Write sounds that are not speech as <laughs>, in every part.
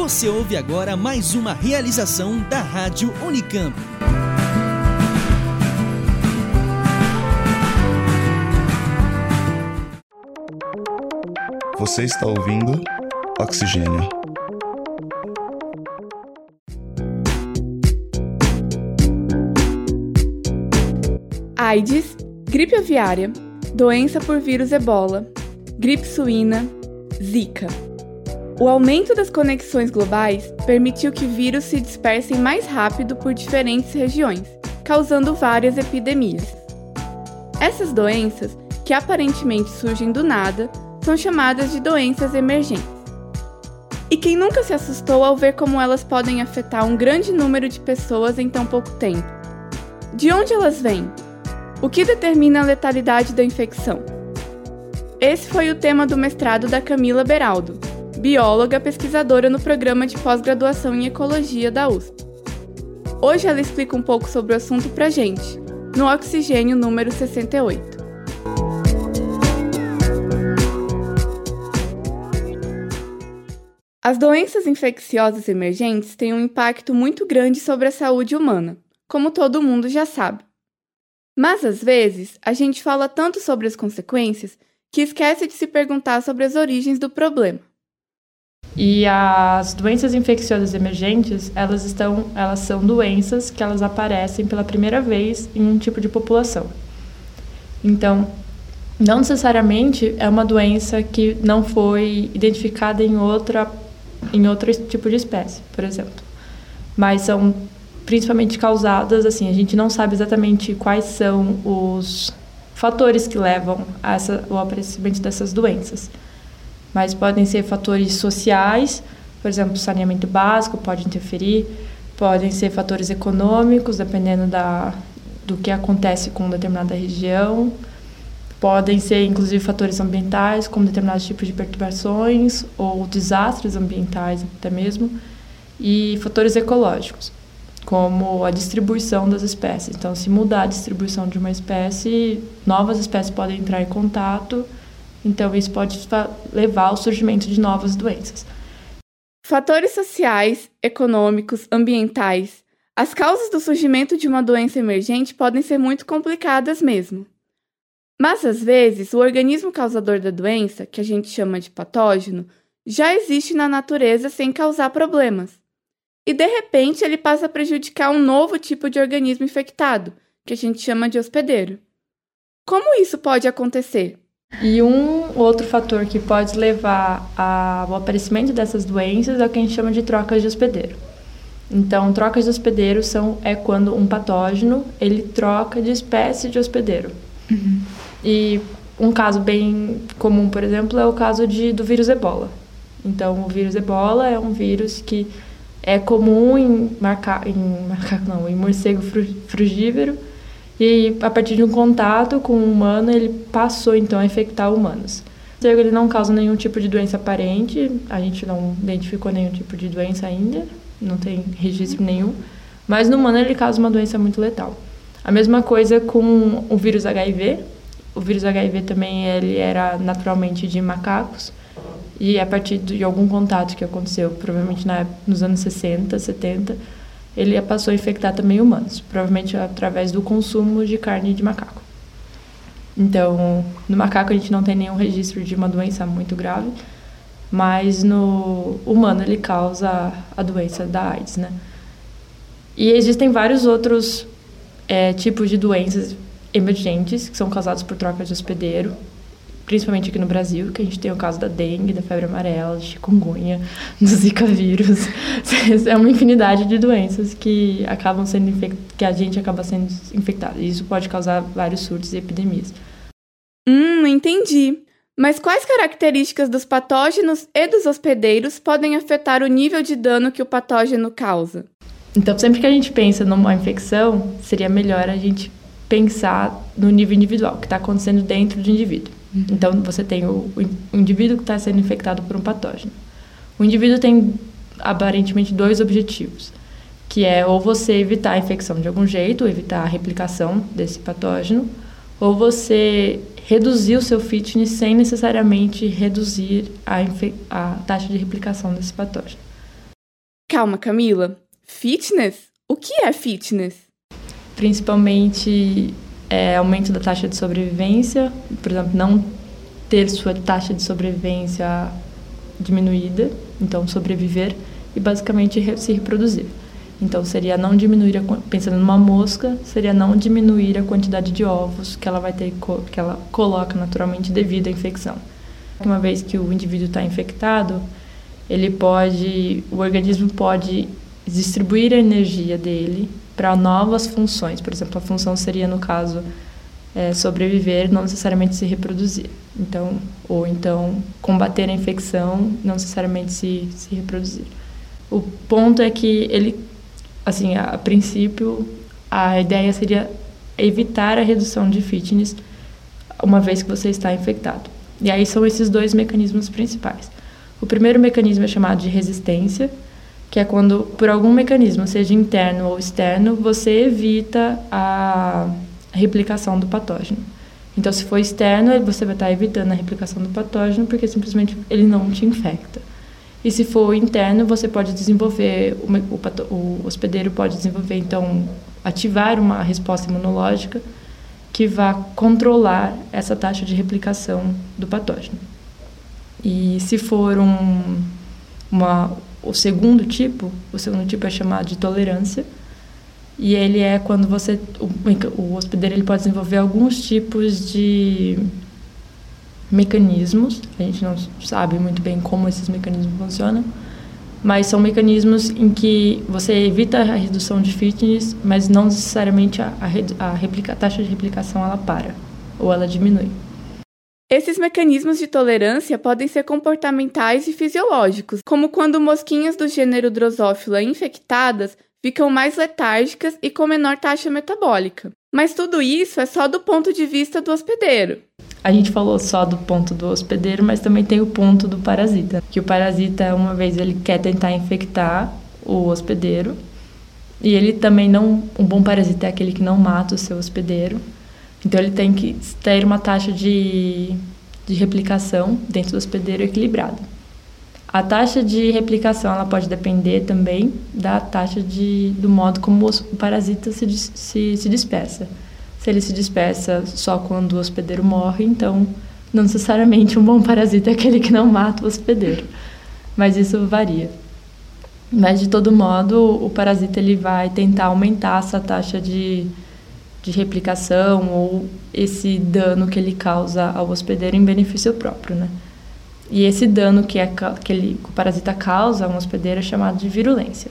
Você ouve agora mais uma realização da Rádio Unicamp. Você está ouvindo Oxigênio. AIDS, gripe aviária, doença por vírus ebola, gripe suína, zika. O aumento das conexões globais permitiu que vírus se dispersem mais rápido por diferentes regiões, causando várias epidemias. Essas doenças, que aparentemente surgem do nada, são chamadas de doenças emergentes. E quem nunca se assustou ao ver como elas podem afetar um grande número de pessoas em tão pouco tempo? De onde elas vêm? O que determina a letalidade da infecção? Esse foi o tema do mestrado da Camila Beraldo, bióloga pesquisadora no programa de pós-graduação em ecologia da USP. Hoje ela explica um pouco sobre o assunto pra gente, no Oxigênio número 68. As doenças infecciosas emergentes têm um impacto muito grande sobre a saúde humana, como todo mundo já sabe. Mas às vezes, a gente fala tanto sobre as consequências que esquece de se perguntar sobre as origens do problema. E as doenças infecciosas emergentes, elas estão, elas são doenças que elas aparecem pela primeira vez em um tipo de população. Então, não necessariamente é uma doença que não foi identificada em outra em outro tipo de espécie, por exemplo. Mas são principalmente causadas, assim, a gente não sabe exatamente quais são os fatores que levam essa, ao aparecimento dessas doenças. Mas podem ser fatores sociais, por exemplo, saneamento básico pode interferir, podem ser fatores econômicos, dependendo da, do que acontece com determinada região, podem ser inclusive fatores ambientais, como determinados tipos de perturbações ou desastres ambientais até mesmo, e fatores ecológicos como a distribuição das espécies. Então, se mudar a distribuição de uma espécie, novas espécies podem entrar em contato, então isso pode levar ao surgimento de novas doenças. Fatores sociais, econômicos, ambientais. As causas do surgimento de uma doença emergente podem ser muito complicadas mesmo. Mas às vezes, o organismo causador da doença, que a gente chama de patógeno, já existe na natureza sem causar problemas e de repente ele passa a prejudicar um novo tipo de organismo infectado, que a gente chama de hospedeiro. Como isso pode acontecer? E um outro fator que pode levar ao aparecimento dessas doenças é o que a gente chama de trocas de hospedeiro. Então, trocas de hospedeiro são, é quando um patógeno ele troca de espécie de hospedeiro. Uhum. E um caso bem comum, por exemplo, é o caso de, do vírus ebola. Então, o vírus ebola é um vírus que é comum em, marca, em macaco, não, em morcego frugívoro. E a partir de um contato com um humano, ele passou então a infectar humanos. O morcego ele não causa nenhum tipo de doença aparente, a gente não identificou nenhum tipo de doença ainda, não tem registro nenhum. Mas no humano ele causa uma doença muito letal. A mesma coisa com o vírus HIV. O vírus HIV também ele era naturalmente de macacos. E a partir de algum contato que aconteceu, provavelmente na, nos anos 60, 70, ele passou a infectar também humanos, provavelmente através do consumo de carne de macaco. Então, no macaco a gente não tem nenhum registro de uma doença muito grave, mas no humano ele causa a doença da AIDS, né? E existem vários outros é, tipos de doenças emergentes que são causados por troca de hospedeiro, principalmente aqui no Brasil, que a gente tem o caso da dengue, da febre amarela, de chikungunya, <laughs> do zika vírus. <laughs> É uma infinidade de doenças que acabam sendo que a gente acaba sendo infectado. E isso pode causar vários surtos e epidemias. Hum, entendi. Mas quais características dos patógenos e dos hospedeiros podem afetar o nível de dano que o patógeno causa? Então, sempre que a gente pensa numa infecção, seria melhor a gente pensar no nível individual, o que está acontecendo dentro do indivíduo. Uhum. Então, você tem o, o indivíduo que está sendo infectado por um patógeno. O indivíduo tem aparentemente dois objetivos, que é ou você evitar a infecção de algum jeito, evitar a replicação desse patógeno, ou você reduzir o seu fitness sem necessariamente reduzir a, a taxa de replicação desse patógeno. Calma, Camila. Fitness? O que é fitness? Principalmente é, aumento da taxa de sobrevivência, por exemplo, não ter sua taxa de sobrevivência diminuída, então sobreviver e basicamente se reproduzir. Então seria não diminuir a, pensando numa mosca, seria não diminuir a quantidade de ovos que ela vai ter que ela coloca naturalmente devido à infecção. Uma vez que o indivíduo está infectado, ele pode, o organismo pode distribuir a energia dele para novas funções. Por exemplo, a função seria no caso é, sobreviver, não necessariamente se reproduzir. Então, ou então combater a infecção, não necessariamente se, se reproduzir. O ponto é que ele, assim, a, a princípio, a ideia seria evitar a redução de fitness uma vez que você está infectado. E aí são esses dois mecanismos principais. O primeiro mecanismo é chamado de resistência, que é quando, por algum mecanismo, seja interno ou externo, você evita a replicação do patógeno. Então, se for externo, você vai estar evitando a replicação do patógeno porque simplesmente ele não te infecta. E se for interno, você pode desenvolver, o, o, hospedeiro pode desenvolver, então, ativar uma resposta imunológica que vá controlar essa taxa de replicação do patógeno. E se for um, uma, o segundo tipo, o segundo tipo é chamado de tolerância, e ele é quando você o, o hospedeiro ele pode desenvolver alguns tipos de mecanismos. A gente não sabe muito bem como esses mecanismos funcionam, mas são mecanismos em que você evita a redução de fitness, mas não necessariamente a, a, a, replica, a taxa de replicação ela para ou ela diminui. Esses mecanismos de tolerância podem ser comportamentais e fisiológicos, como quando mosquinhas do gênero Drosophila infectadas ficam mais letárgicas e com menor taxa metabólica. Mas tudo isso é só do ponto de vista do hospedeiro. A gente falou só do ponto do hospedeiro, mas também tem o ponto do parasita. Que o parasita, uma vez ele quer tentar infectar o hospedeiro, e ele também não. Um bom parasita é aquele que não mata o seu hospedeiro. Então ele tem que ter uma taxa de, de replicação dentro do hospedeiro equilibrada. A taxa de replicação ela pode depender também da taxa de, do modo como o parasita se, se, se dispersa. Se ele se dispersa só quando o hospedeiro morre, então não necessariamente um bom parasita é aquele que não mata o hospedeiro. Mas isso varia. Mas de todo modo, o parasita ele vai tentar aumentar essa taxa de, de replicação ou esse dano que ele causa ao hospedeiro em benefício próprio, né? E esse dano que, é, que, ele, o parasita causa a um hospedeiro é chamado de virulência.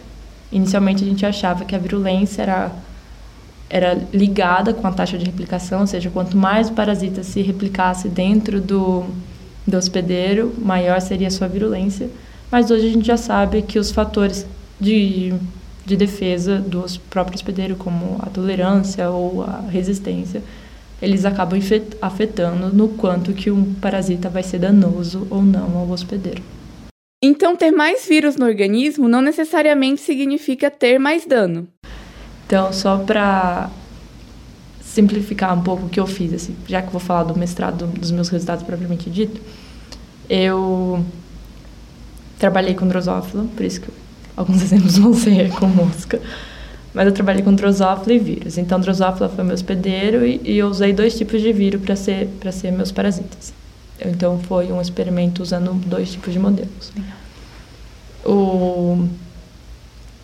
Inicialmente a gente achava que a virulência era, era ligada com a taxa de replicação, ou seja, quanto mais o parasita se replicasse dentro do, do hospedeiro, maior seria a sua virulência. Mas hoje a gente já sabe que os fatores de, de defesa do próprio hospedeiro, como a tolerância ou a resistência, eles acabam afetando no quanto que um parasita vai ser danoso ou não ao hospedeiro. Então, ter mais vírus no organismo não necessariamente significa ter mais dano. Então, só para simplificar um pouco o que eu fiz, assim, já que vou falar do mestrado, dos meus resultados propriamente dito, eu trabalhei com drosófila, por isso que alguns exemplos vão ser com mosca. Mas eu trabalhei com drosófila e vírus. Então, drosófila foi meu hospedeiro e, e eu usei dois tipos de vírus para ser, ser meus parasitas. Então, foi um experimento usando dois tipos de modelos. O,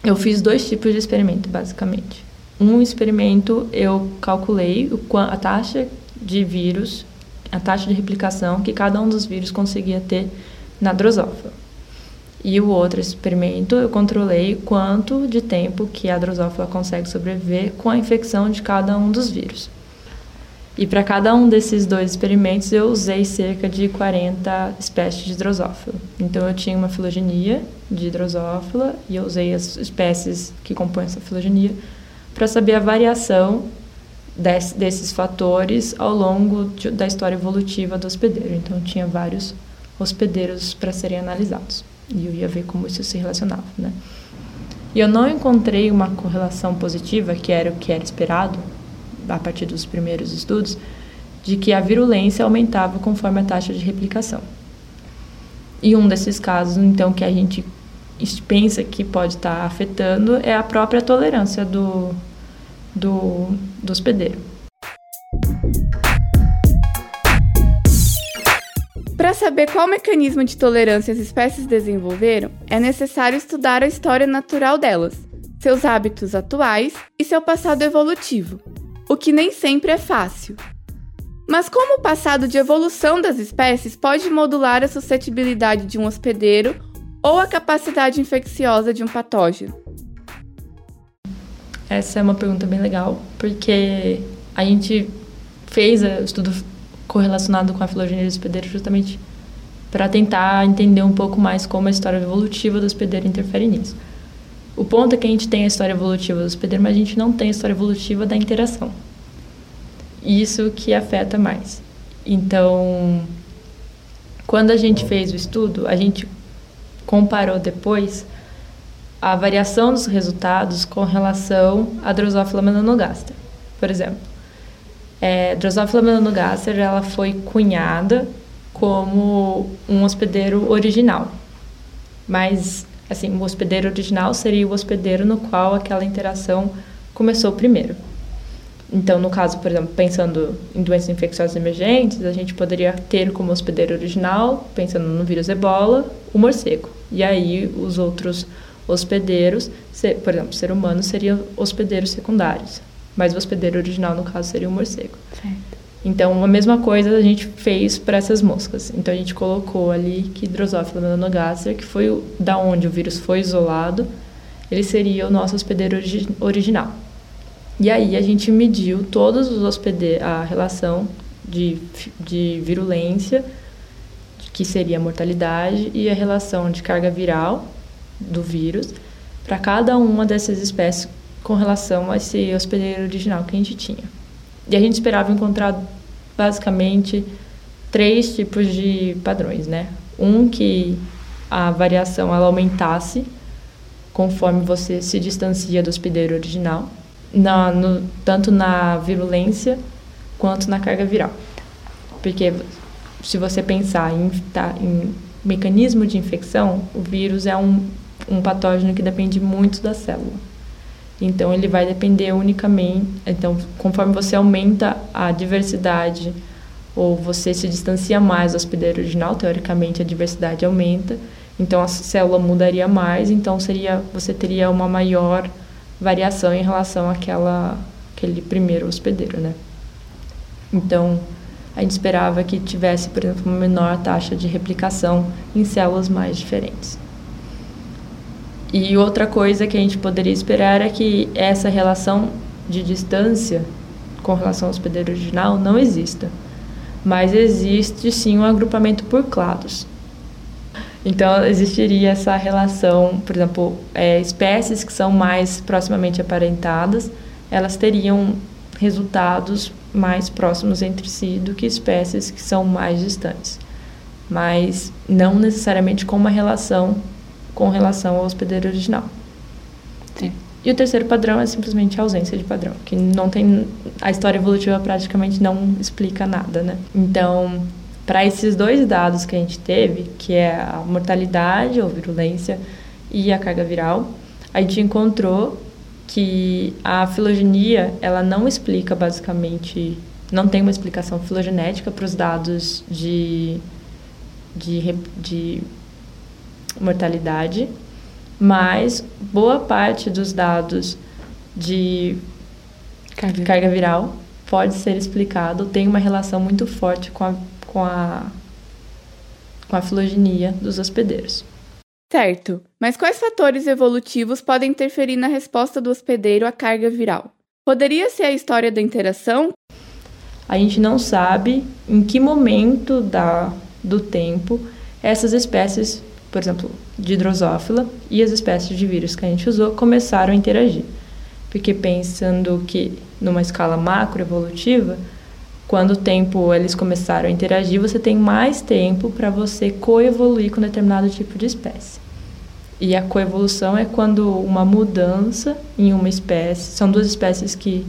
eu fiz dois tipos de experimento, basicamente. Um experimento, eu calculei o, a taxa de vírus, a taxa de replicação que cada um dos vírus conseguia ter na drosófila. E o outro experimento, eu controlei quanto de tempo que a drosófila consegue sobreviver com a infecção de cada um dos vírus. E para cada um desses dois experimentos, eu usei cerca de 40 espécies de drosófila. Então, eu tinha uma filogenia de drosófila e eu usei as espécies que compõem essa filogenia para saber a variação desse, desses fatores ao longo de, da história evolutiva do hospedeiro. Então, tinha vários hospedeiros para serem analisados. E eu ia ver como isso se relacionava, né? E eu não encontrei uma correlação positiva, que era o que era esperado, a partir dos primeiros estudos, de que a virulência aumentava conforme a taxa de replicação. E um desses casos, então, que a gente pensa que pode estar tá afetando é a própria tolerância do, do, do hospedeiro. Para saber qual mecanismo de tolerância as espécies desenvolveram, é necessário estudar a história natural delas, seus hábitos atuais e seu passado evolutivo, o que nem sempre é fácil. Mas como o passado de evolução das espécies pode modular a suscetibilidade de um hospedeiro ou a capacidade infecciosa de um patógeno? Essa é uma pergunta bem legal, porque a gente fez o estudo correlacionado com a filogenia do hospedeiro justamente para tentar entender um pouco mais como a história evolutiva do hospedeiro interfere nisso. O ponto é que a gente tem a história evolutiva do hospedeiro, mas a gente não tem a história evolutiva da interação. Isso que afeta mais. Então, quando a gente fez o estudo, a gente comparou depois a variação dos resultados com relação à Drosophila melanogaster, por exemplo. É, Drosophila melanogaster ela foi cunhada como um hospedeiro original, mas assim o hospedeiro original seria o hospedeiro no qual aquela interação começou primeiro. Então, no caso, por exemplo, pensando em doenças infecciosas emergentes, a gente poderia ter como hospedeiro original, pensando no vírus ebola, o morcego. E aí os outros hospedeiros, por exemplo, ser humano seriam hospedeiros secundários, mas o hospedeiro original, no caso, seria o morcego. Certo. Então, a mesma coisa a gente fez para essas moscas. Então, a gente colocou ali que Drosophila melanogaster, que foi o, da onde o vírus foi isolado, ele seria o nosso hospedeiro origi original. E aí a gente mediu todos os hospedeiros, a relação de, de virulência, que seria a mortalidade, e a relação de carga viral do vírus para cada uma dessas espécies com relação a esse hospedeiro original que a gente tinha. E a gente esperava encontrar basicamente três tipos de padrões, né? Um que a variação ela aumentasse conforme você se distancia do hospedeiro original, na, no, tanto na virulência quanto na carga viral. Porque se você pensar em, tá, em mecanismo de infecção, o vírus é um, um patógeno que depende muito da célula. Então, ele vai depender unicamente. Então, conforme você aumenta a diversidade ou você se distancia mais do hospedeiro original, teoricamente a diversidade aumenta. Então, a célula mudaria mais. Então, seria você teria uma maior variação em relação àquela, àquele primeiro hospedeiro, né? Então, a gente esperava que tivesse, por exemplo, uma menor taxa de replicação em células mais diferentes. E outra coisa que a gente poderia esperar é que essa relação de distância com relação ao hospedeiro original não exista, mas existe sim um agrupamento por clados. Então, existiria essa relação, por exemplo, é, espécies que são mais proximamente aparentadas, elas teriam resultados mais próximos entre si do que espécies que são mais distantes, mas não necessariamente com uma relação com relação ao hospedeiro original. Sim. E o terceiro padrão é simplesmente a ausência de padrão, que não tem a história evolutiva praticamente não explica nada, né? Então, para esses dois dados que a gente teve, que é a mortalidade ou virulência e a carga viral, a gente encontrou que a filogenia ela não explica basicamente, não tem uma explicação filogenética para os dados de, de, de mortalidade, mas boa parte dos dados de carga, carga viral pode ser explicado, tem uma relação muito forte com a, com a, com a filogenia dos hospedeiros. Certo, mas quais fatores evolutivos podem interferir na resposta do hospedeiro à carga viral? Poderia ser a história da interação? A gente não sabe em que momento da, do tempo essas espécies por exemplo, de drosófila, e as espécies de vírus que a gente usou começaram a interagir. Porque pensando que numa escala macroevolutiva, quando o tempo eles começaram a interagir, você tem mais tempo para você coevoluir com determinado tipo de espécie. E a coevolução é quando uma mudança em uma espécie, são duas espécies que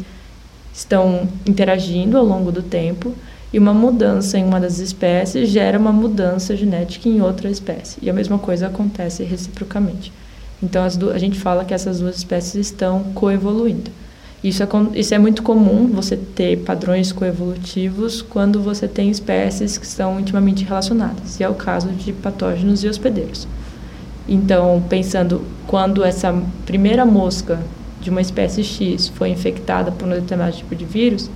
estão interagindo ao longo do tempo, e uma mudança em uma das espécies gera uma mudança genética em outra espécie. E a mesma coisa acontece reciprocamente. Então, a gente fala que essas duas espécies estão coevoluindo. Isso é, isso é muito comum, você ter padrões coevolutivos quando você tem espécies que estão intimamente relacionadas, e é o caso de patógenos e hospedeiros. Então, pensando quando essa primeira mosca de uma espécie X foi infectada por um determinado tipo de vírus,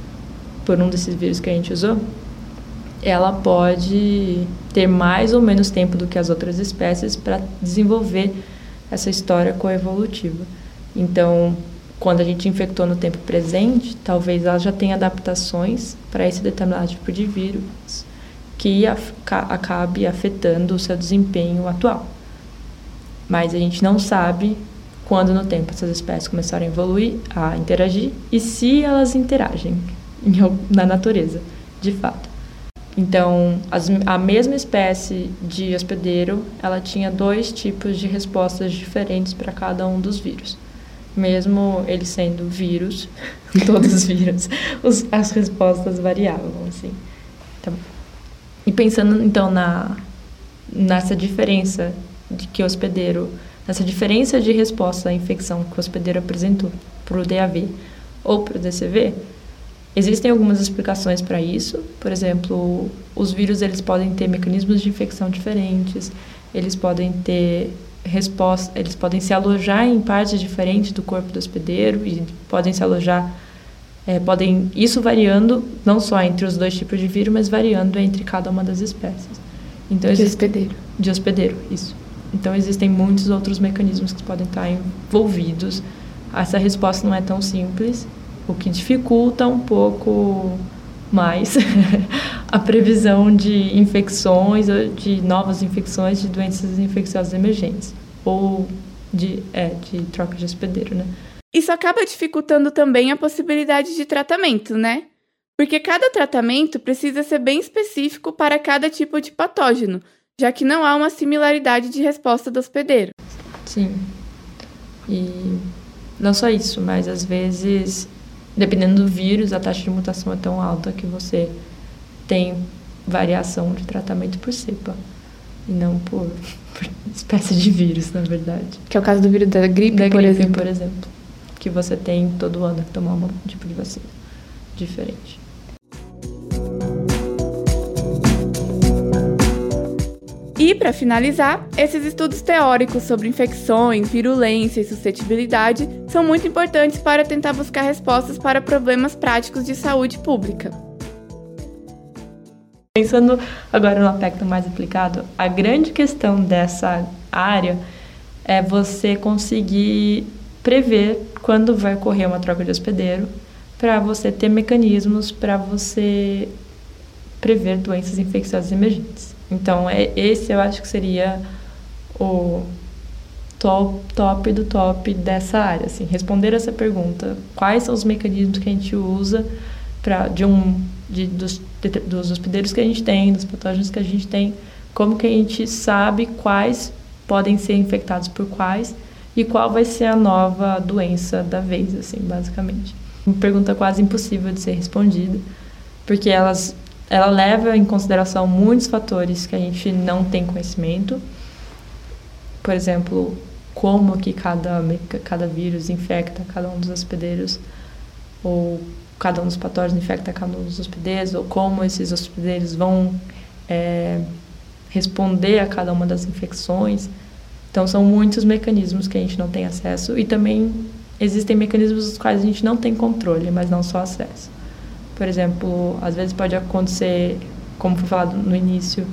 por um desses vírus que a gente usou, ela pode ter mais ou menos tempo do que as outras espécies para desenvolver essa história coevolutiva. Então, quando a gente infectou no tempo presente, talvez ela já tenha adaptações para esse determinado tipo de vírus que acabe afetando o seu desempenho atual. Mas a gente não sabe quando no tempo essas espécies começaram a evoluir, a interagir e se elas interagem na natureza, de fato. Então, as, a mesma espécie de hospedeiro, ela tinha dois tipos de respostas diferentes para cada um dos vírus. Mesmo ele sendo vírus, <laughs> todos os vírus, os, as respostas variavam, assim. Então, e pensando, então, na, nessa diferença de que o hospedeiro, nessa diferença de resposta à infecção que o hospedeiro apresentou para o DAV ou para o DCV, Existem algumas explicações para isso. Por exemplo, os vírus eles podem ter mecanismos de infecção diferentes, eles podem ter resposta, eles podem se alojar em partes diferentes do corpo do hospedeiro e podem se alojar, é, podem isso variando não só entre os dois tipos de vírus, mas variando entre cada uma das espécies. Então, de hospedeiro. De hospedeiro, isso. Então existem muitos outros mecanismos que podem estar envolvidos. Essa resposta não é tão simples o que dificulta um pouco mais <laughs> a previsão de infecções, de novas infecções, de doenças infecciosas emergentes ou de, é, de troca de hospedeiro, né? Isso acaba dificultando também a possibilidade de tratamento, né? Porque cada tratamento precisa ser bem específico para cada tipo de patógeno, já que não há uma similaridade de resposta do hospedeiro. Sim. E não só isso, mas às vezes dependendo do vírus, a taxa de mutação é tão alta que você tem variação de tratamento por cepa e não por, <laughs> por espécie de vírus, na verdade. Que é o caso do vírus da gripe, da por gripe, exemplo. por exemplo, que você tem todo ano que tomar um tipo de vacina diferente. E, para finalizar, esses estudos teóricos sobre infecções, virulência e suscetibilidade são muito importantes para tentar buscar respostas para problemas práticos de saúde pública. Pensando agora no aspecto mais aplicado, a grande questão dessa área é você conseguir prever quando vai ocorrer uma troca de hospedeiro, para você ter mecanismos para você prever doenças infecciosas emergentes. Então, é, esse eu acho que seria o top, top do top dessa área. Assim, responder essa pergunta: quais são os mecanismos que a gente usa para de um de, dos, de, dos hospedeiros que a gente tem, dos patógenos que a gente tem, como que a gente sabe quais podem ser infectados por quais e qual vai ser a nova doença da vez, assim, basicamente. Uma pergunta quase impossível de ser respondida, porque elas ela leva em consideração muitos fatores que a gente não tem conhecimento. Por exemplo, como que cada, cada vírus infecta cada um dos hospedeiros, ou cada um dos patógenos infecta cada um dos hospedeiros, ou como esses hospedeiros vão é, responder a cada uma das infecções. Então, são muitos mecanismos que a gente não tem acesso e também existem mecanismos dos quais a gente não tem controle, mas não só acesso. Por exemplo, às vezes pode acontecer, como foi falado no início,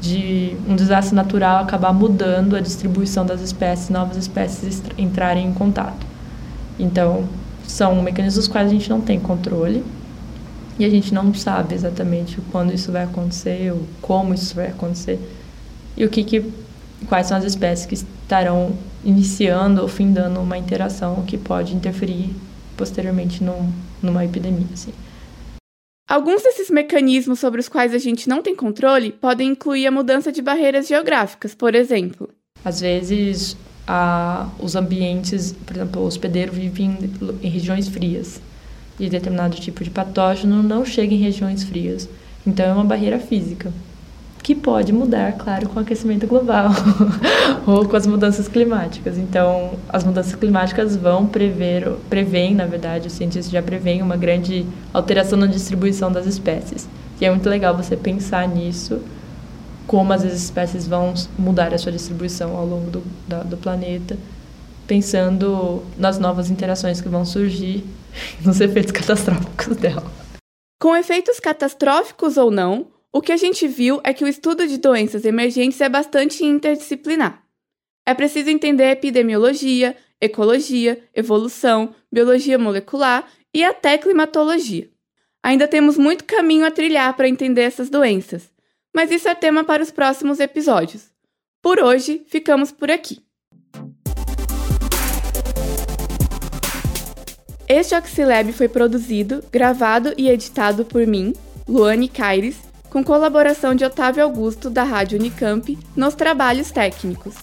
de um desastre natural acabar mudando a distribuição das espécies, novas espécies entrarem em contato. Então, são mecanismos quais a gente não tem controle e a gente não sabe exatamente quando isso vai acontecer, ou como isso vai acontecer e o que, que quais são as espécies que estarão iniciando ou findando uma interação que pode interferir posteriormente num, numa epidemia. Assim. Alguns desses mecanismos sobre os quais a gente não tem controle podem incluir a mudança de barreiras geográficas, por exemplo. Às vezes, a, os ambientes, por exemplo, o hospedeiro vive em, em regiões frias e determinado tipo de patógeno não chega em regiões frias. Então é uma barreira física que pode mudar, claro, com o aquecimento global <laughs> ou com as mudanças climáticas. Então, as mudanças climáticas vão prever, prevêem, na verdade, os cientistas já preveem uma grande alteração na distribuição das espécies. E é muito legal você pensar nisso, como as espécies vão mudar a sua distribuição ao longo do, da, do planeta, pensando nas novas interações que vão surgir, <laughs> nos efeitos catastróficos dela. Com efeitos catastróficos ou não, o que a gente viu é que o estudo de doenças emergentes é bastante interdisciplinar. É preciso entender epidemiologia, ecologia, evolução, biologia molecular e até climatologia. Ainda temos muito caminho a trilhar para entender essas doenças, mas isso é tema para os próximos episódios. Por hoje, ficamos por aqui. Este Oxilab foi produzido, gravado e editado por mim, Luane Caires, com colaboração de Otávio Augusto, da Rádio Unicamp, nos trabalhos técnicos.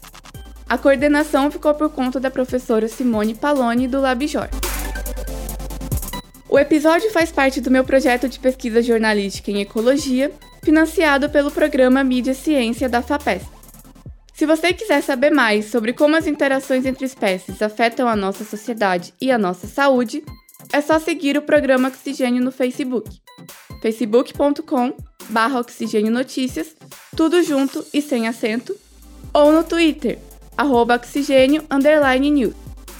A coordenação ficou por conta da professora Simone Paloni, do LabJor. O episódio faz parte do meu projeto de pesquisa jornalística em ecologia, financiado pelo programa Mídia Ciência da FAPESP. Se você quiser saber mais sobre como as interações entre espécies afetam a nossa sociedade e a nossa saúde, é só seguir o programa Oxigênio no Facebook, facebook.com barra Oxigênio Notícias, tudo junto e sem acento, ou no Twitter, arroba Oxigênio underline news.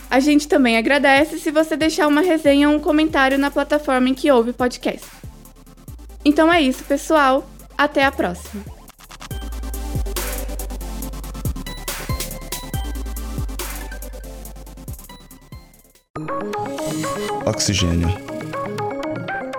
A gente também agradece se você deixar uma resenha ou um comentário na plataforma em que ouve o podcast. Então é isso, pessoal. Até a próxima. Oxigênio